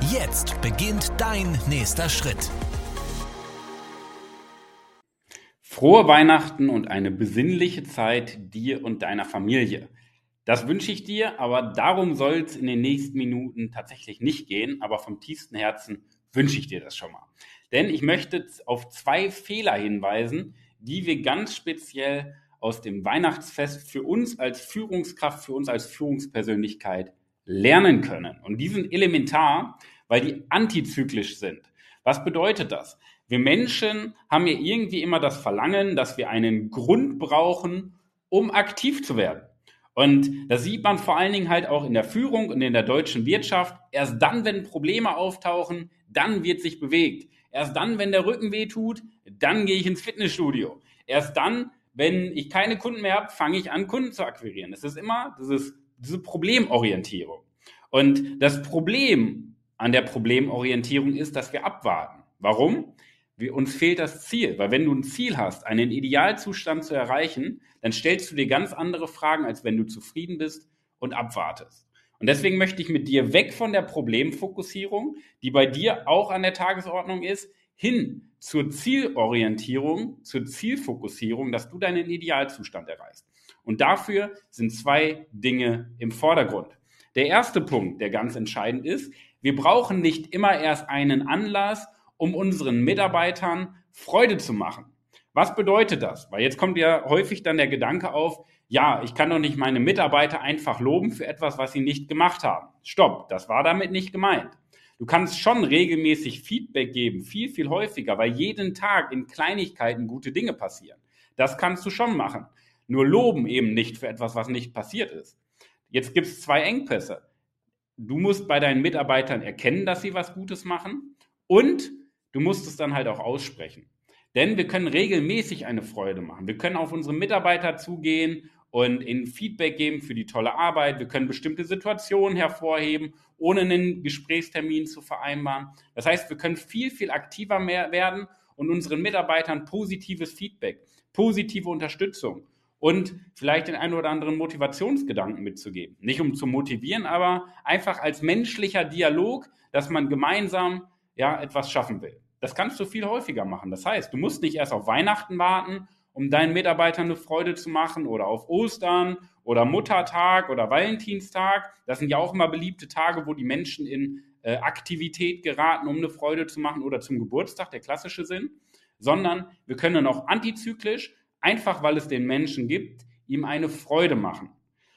Jetzt beginnt dein nächster Schritt. Frohe Weihnachten und eine besinnliche Zeit dir und deiner Familie. Das wünsche ich dir, aber darum soll es in den nächsten Minuten tatsächlich nicht gehen, aber vom tiefsten Herzen wünsche ich dir das schon mal. Denn ich möchte auf zwei Fehler hinweisen, die wir ganz speziell aus dem Weihnachtsfest für uns als Führungskraft, für uns als Führungspersönlichkeit lernen können. Und die sind elementar, weil die antizyklisch sind. Was bedeutet das? Wir Menschen haben ja irgendwie immer das Verlangen, dass wir einen Grund brauchen, um aktiv zu werden. Und das sieht man vor allen Dingen halt auch in der Führung und in der deutschen Wirtschaft. Erst dann, wenn Probleme auftauchen, dann wird sich bewegt. Erst dann, wenn der Rücken weh tut, dann gehe ich ins Fitnessstudio. Erst dann, wenn ich keine Kunden mehr habe, fange ich an, Kunden zu akquirieren. Es ist immer dieses, diese Problemorientierung. Und das Problem an der Problemorientierung ist, dass wir abwarten. Warum? Wir, uns fehlt das Ziel, weil wenn du ein Ziel hast, einen Idealzustand zu erreichen, dann stellst du dir ganz andere Fragen, als wenn du zufrieden bist und abwartest. Und deswegen möchte ich mit dir weg von der Problemfokussierung, die bei dir auch an der Tagesordnung ist, hin zur Zielorientierung, zur Zielfokussierung, dass du deinen Idealzustand erreichst. Und dafür sind zwei Dinge im Vordergrund. Der erste Punkt, der ganz entscheidend ist, wir brauchen nicht immer erst einen Anlass, um unseren Mitarbeitern Freude zu machen. Was bedeutet das? Weil jetzt kommt ja häufig dann der Gedanke auf, ja, ich kann doch nicht meine Mitarbeiter einfach loben für etwas, was sie nicht gemacht haben. Stopp, das war damit nicht gemeint. Du kannst schon regelmäßig Feedback geben, viel, viel häufiger, weil jeden Tag in Kleinigkeiten gute Dinge passieren. Das kannst du schon machen. Nur loben eben nicht für etwas, was nicht passiert ist. Jetzt gibt es zwei Engpässe. Du musst bei deinen Mitarbeitern erkennen, dass sie was Gutes machen und Du musst es dann halt auch aussprechen. Denn wir können regelmäßig eine Freude machen. Wir können auf unsere Mitarbeiter zugehen und ihnen Feedback geben für die tolle Arbeit. Wir können bestimmte Situationen hervorheben, ohne einen Gesprächstermin zu vereinbaren. Das heißt, wir können viel, viel aktiver mehr werden und unseren Mitarbeitern positives Feedback, positive Unterstützung und vielleicht den einen oder anderen Motivationsgedanken mitzugeben. Nicht um zu motivieren, aber einfach als menschlicher Dialog, dass man gemeinsam ja etwas schaffen will. Das kannst du viel häufiger machen. Das heißt, du musst nicht erst auf Weihnachten warten, um deinen Mitarbeitern eine Freude zu machen oder auf Ostern oder Muttertag oder Valentinstag. Das sind ja auch immer beliebte Tage, wo die Menschen in äh, Aktivität geraten, um eine Freude zu machen oder zum Geburtstag, der klassische Sinn. Sondern wir können auch antizyklisch, einfach weil es den Menschen gibt, ihm eine Freude machen.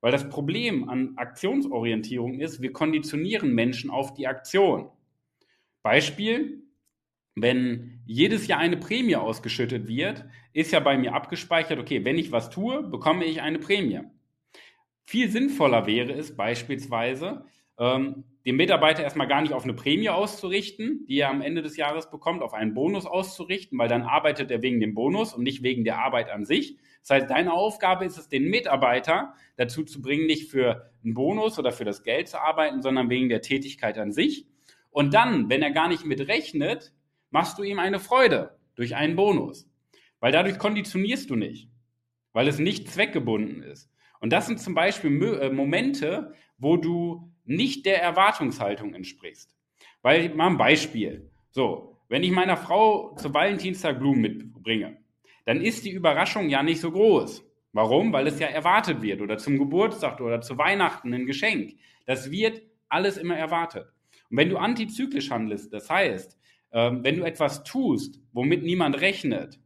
Weil das Problem an Aktionsorientierung ist, wir konditionieren Menschen auf die Aktion. Beispiel, wenn jedes Jahr eine Prämie ausgeschüttet wird, ist ja bei mir abgespeichert, okay, wenn ich was tue, bekomme ich eine Prämie. Viel sinnvoller wäre es beispielsweise, ähm, den Mitarbeiter erstmal gar nicht auf eine Prämie auszurichten, die er am Ende des Jahres bekommt, auf einen Bonus auszurichten, weil dann arbeitet er wegen dem Bonus und nicht wegen der Arbeit an sich. Das heißt, deine Aufgabe ist es, den Mitarbeiter dazu zu bringen, nicht für einen Bonus oder für das Geld zu arbeiten, sondern wegen der Tätigkeit an sich. Und dann, wenn er gar nicht mit rechnet, machst du ihm eine Freude durch einen Bonus. Weil dadurch konditionierst du nicht, weil es nicht zweckgebunden ist. Und das sind zum Beispiel äh, Momente, wo du nicht der Erwartungshaltung entsprichst. Weil, mal ein Beispiel. So, wenn ich meiner Frau zu Valentinstag Blumen mitbringe, dann ist die Überraschung ja nicht so groß. Warum? Weil es ja erwartet wird oder zum Geburtstag oder zu Weihnachten ein Geschenk. Das wird alles immer erwartet. Und wenn du antizyklisch handelst, das heißt, ähm, wenn du etwas tust, womit niemand rechnet,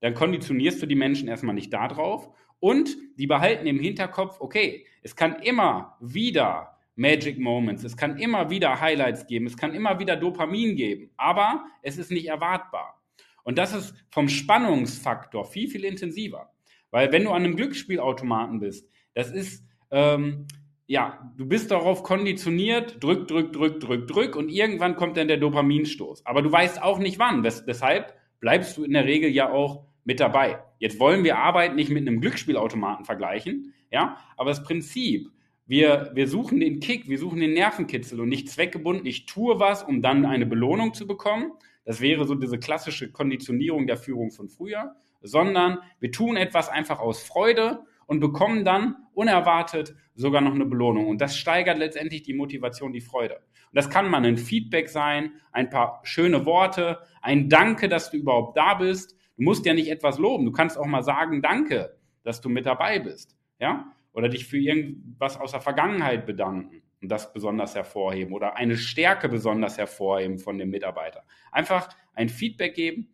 dann konditionierst du die Menschen erstmal nicht darauf und die behalten im Hinterkopf, okay, es kann immer wieder Magic Moments, es kann immer wieder Highlights geben, es kann immer wieder Dopamin geben, aber es ist nicht erwartbar. Und das ist vom Spannungsfaktor viel, viel intensiver. Weil wenn du an einem Glücksspielautomaten bist, das ist, ähm, ja, du bist darauf konditioniert, drück, drück, drück, drück, drück und irgendwann kommt dann der Dopaminstoß. Aber du weißt auch nicht wann. Wes deshalb bleibst du in der Regel ja auch mit dabei. Jetzt wollen wir Arbeit nicht mit einem Glücksspielautomaten vergleichen, ja, aber das Prinzip, wir, wir suchen den Kick, wir suchen den Nervenkitzel und nicht zweckgebunden, ich tue was, um dann eine Belohnung zu bekommen. Das wäre so diese klassische Konditionierung der Führung von früher, sondern wir tun etwas einfach aus Freude und bekommen dann unerwartet sogar noch eine Belohnung. Und das steigert letztendlich die Motivation, die Freude. Und das kann mal ein Feedback sein, ein paar schöne Worte, ein Danke, dass du überhaupt da bist. Du musst ja nicht etwas loben. Du kannst auch mal sagen, danke, dass du mit dabei bist. Ja? Oder dich für irgendwas aus der Vergangenheit bedanken und das besonders hervorheben oder eine Stärke besonders hervorheben von dem Mitarbeiter. Einfach ein Feedback geben,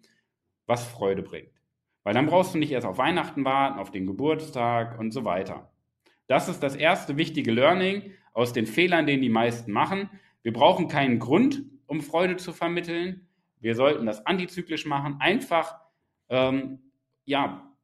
was Freude bringt. Weil dann brauchst du nicht erst auf Weihnachten warten, auf den Geburtstag und so weiter. Das ist das erste wichtige Learning aus den Fehlern, den die meisten machen. Wir brauchen keinen Grund, um Freude zu vermitteln. Wir sollten das antizyklisch machen, einfach, ähm, ja,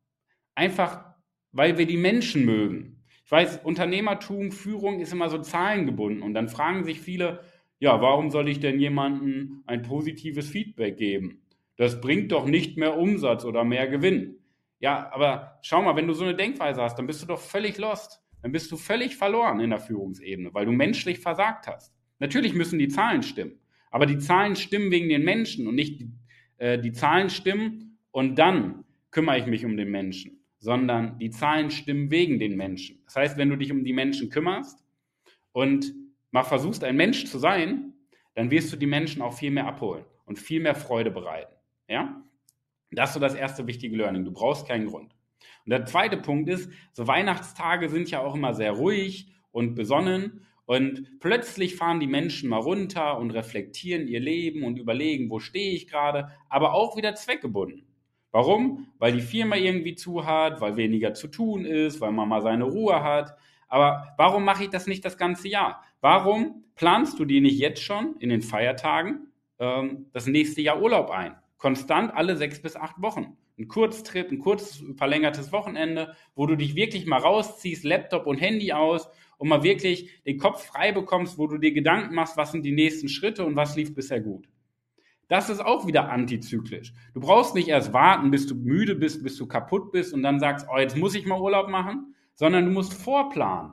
einfach, weil wir die Menschen mögen. Ich weiß, Unternehmertum, Führung ist immer so zahlengebunden und dann fragen sich viele, ja, warum soll ich denn jemandem ein positives Feedback geben? Das bringt doch nicht mehr Umsatz oder mehr Gewinn. Ja, aber schau mal, wenn du so eine Denkweise hast, dann bist du doch völlig lost. Dann bist du völlig verloren in der Führungsebene, weil du menschlich versagt hast. Natürlich müssen die Zahlen stimmen, aber die Zahlen stimmen wegen den Menschen und nicht die, äh, die Zahlen stimmen und dann kümmere ich mich um den Menschen, sondern die Zahlen stimmen wegen den Menschen. Das heißt, wenn du dich um die Menschen kümmerst und mal versuchst, ein Mensch zu sein, dann wirst du die Menschen auch viel mehr abholen und viel mehr Freude bereiten. Ja? Das ist so das erste wichtige Learning. Du brauchst keinen Grund. Und der zweite Punkt ist, so Weihnachtstage sind ja auch immer sehr ruhig und besonnen. Und plötzlich fahren die Menschen mal runter und reflektieren ihr Leben und überlegen, wo stehe ich gerade, aber auch wieder zweckgebunden. Warum? Weil die Firma irgendwie zu hat, weil weniger zu tun ist, weil man mal seine Ruhe hat. Aber warum mache ich das nicht das ganze Jahr? Warum planst du dir nicht jetzt schon in den Feiertagen ähm, das nächste Jahr Urlaub ein? konstant alle sechs bis acht Wochen. Ein Kurztrip, ein kurzes verlängertes Wochenende, wo du dich wirklich mal rausziehst, Laptop und Handy aus und mal wirklich den Kopf frei bekommst, wo du dir Gedanken machst, was sind die nächsten Schritte und was lief bisher gut. Das ist auch wieder antizyklisch. Du brauchst nicht erst warten, bis du müde bist, bis du kaputt bist und dann sagst, oh, jetzt muss ich mal Urlaub machen, sondern du musst vorplanen.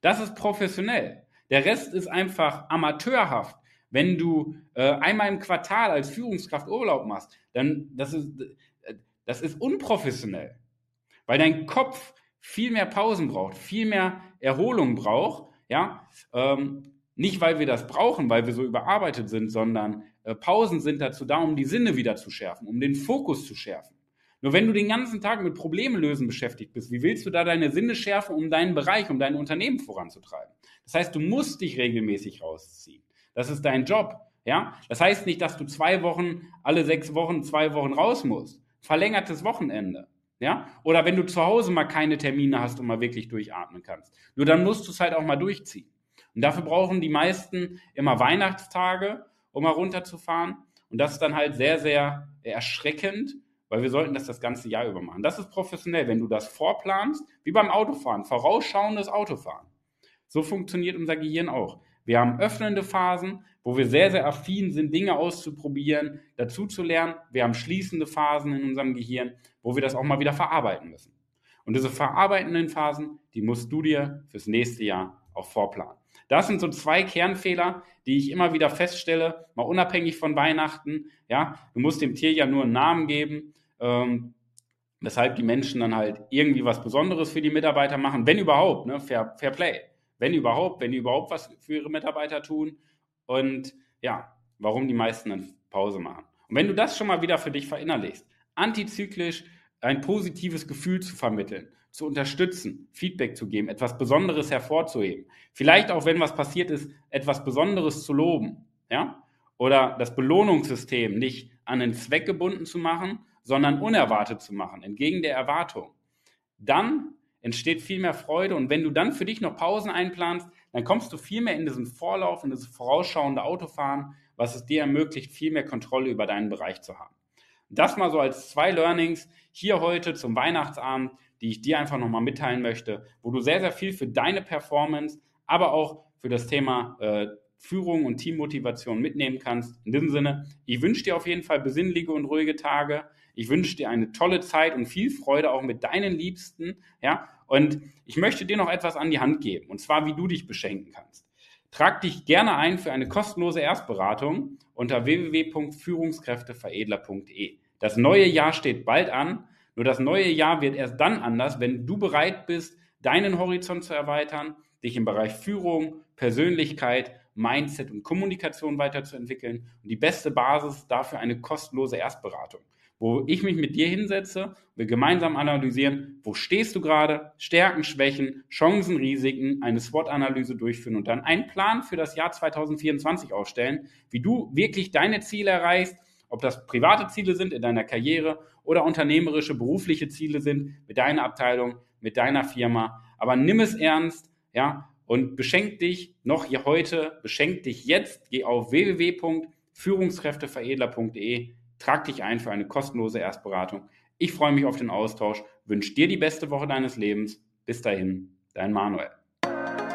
Das ist professionell. Der Rest ist einfach amateurhaft. Wenn du äh, einmal im Quartal als Führungskraft Urlaub machst, dann das ist, das ist unprofessionell, weil dein Kopf viel mehr Pausen braucht, viel mehr Erholung braucht, ja, ähm, nicht weil wir das brauchen, weil wir so überarbeitet sind, sondern Pausen sind dazu da, um die Sinne wieder zu schärfen, um den Fokus zu schärfen. Nur wenn du den ganzen Tag mit Probleme lösen beschäftigt bist, wie willst du da deine Sinne schärfen, um deinen Bereich, um dein Unternehmen voranzutreiben? Das heißt, du musst dich regelmäßig rausziehen. Das ist dein Job. Ja? Das heißt nicht, dass du zwei Wochen, alle sechs Wochen, zwei Wochen raus musst. Verlängertes Wochenende. Ja? Oder wenn du zu Hause mal keine Termine hast und mal wirklich durchatmen kannst. Nur dann musst du es halt auch mal durchziehen. Und dafür brauchen die meisten immer Weihnachtstage, um mal runterzufahren. Und das ist dann halt sehr, sehr erschreckend, weil wir sollten das das ganze Jahr über machen. Das ist professionell, wenn du das vorplanst, wie beim Autofahren, vorausschauendes Autofahren. So funktioniert unser Gehirn auch. Wir haben öffnende Phasen, wo wir sehr, sehr affin sind, Dinge auszuprobieren, dazu zu lernen. Wir haben schließende Phasen in unserem Gehirn, wo wir das auch mal wieder verarbeiten müssen. Und diese verarbeitenden Phasen, die musst du dir fürs nächste Jahr auch vorplanen. Das sind so zwei Kernfehler, die ich immer wieder feststelle, mal unabhängig von Weihnachten. Ja, du musst dem Tier ja nur einen Namen geben, ähm, weshalb die Menschen dann halt irgendwie was Besonderes für die Mitarbeiter machen, wenn überhaupt, ne? Fair, Fair Play wenn überhaupt, wenn die überhaupt was für ihre Mitarbeiter tun und ja, warum die meisten dann Pause machen. Und wenn du das schon mal wieder für dich verinnerlichst, antizyklisch ein positives Gefühl zu vermitteln, zu unterstützen, Feedback zu geben, etwas Besonderes hervorzuheben, vielleicht auch wenn was passiert ist, etwas Besonderes zu loben, ja, oder das Belohnungssystem nicht an den Zweck gebunden zu machen, sondern unerwartet zu machen, entgegen der Erwartung, dann entsteht viel mehr Freude. Und wenn du dann für dich noch Pausen einplanst, dann kommst du viel mehr in diesen Vorlauf, in dieses vorausschauende Autofahren, was es dir ermöglicht, viel mehr Kontrolle über deinen Bereich zu haben. Das mal so als zwei Learnings hier heute zum Weihnachtsabend, die ich dir einfach nochmal mitteilen möchte, wo du sehr, sehr viel für deine Performance aber auch für das Thema äh, Führung und Teammotivation mitnehmen kannst. In diesem Sinne, ich wünsche dir auf jeden Fall besinnliche und ruhige Tage. Ich wünsche dir eine tolle Zeit und viel Freude auch mit deinen Liebsten. Ja, und ich möchte dir noch etwas an die Hand geben, und zwar, wie du dich beschenken kannst. Trag dich gerne ein für eine kostenlose Erstberatung unter www.führungskräfteveredler.de. Das neue Jahr steht bald an, nur das neue Jahr wird erst dann anders, wenn du bereit bist, deinen Horizont zu erweitern, dich im Bereich Führung, Persönlichkeit, Mindset und Kommunikation weiterzuentwickeln. Und die beste Basis dafür eine kostenlose Erstberatung wo ich mich mit dir hinsetze, wir gemeinsam analysieren, wo stehst du gerade, Stärken, Schwächen, Chancen, Risiken, eine SWOT-Analyse durchführen und dann einen Plan für das Jahr 2024 aufstellen, wie du wirklich deine Ziele erreichst, ob das private Ziele sind in deiner Karriere oder unternehmerische, berufliche Ziele sind mit deiner Abteilung, mit deiner Firma. Aber nimm es ernst, ja, und beschenk dich noch hier heute, beschenk dich jetzt, geh auf www.führungskräfteveredler.de Trag dich ein für eine kostenlose Erstberatung. Ich freue mich auf den Austausch, wünsche dir die beste Woche deines Lebens. Bis dahin, dein Manuel.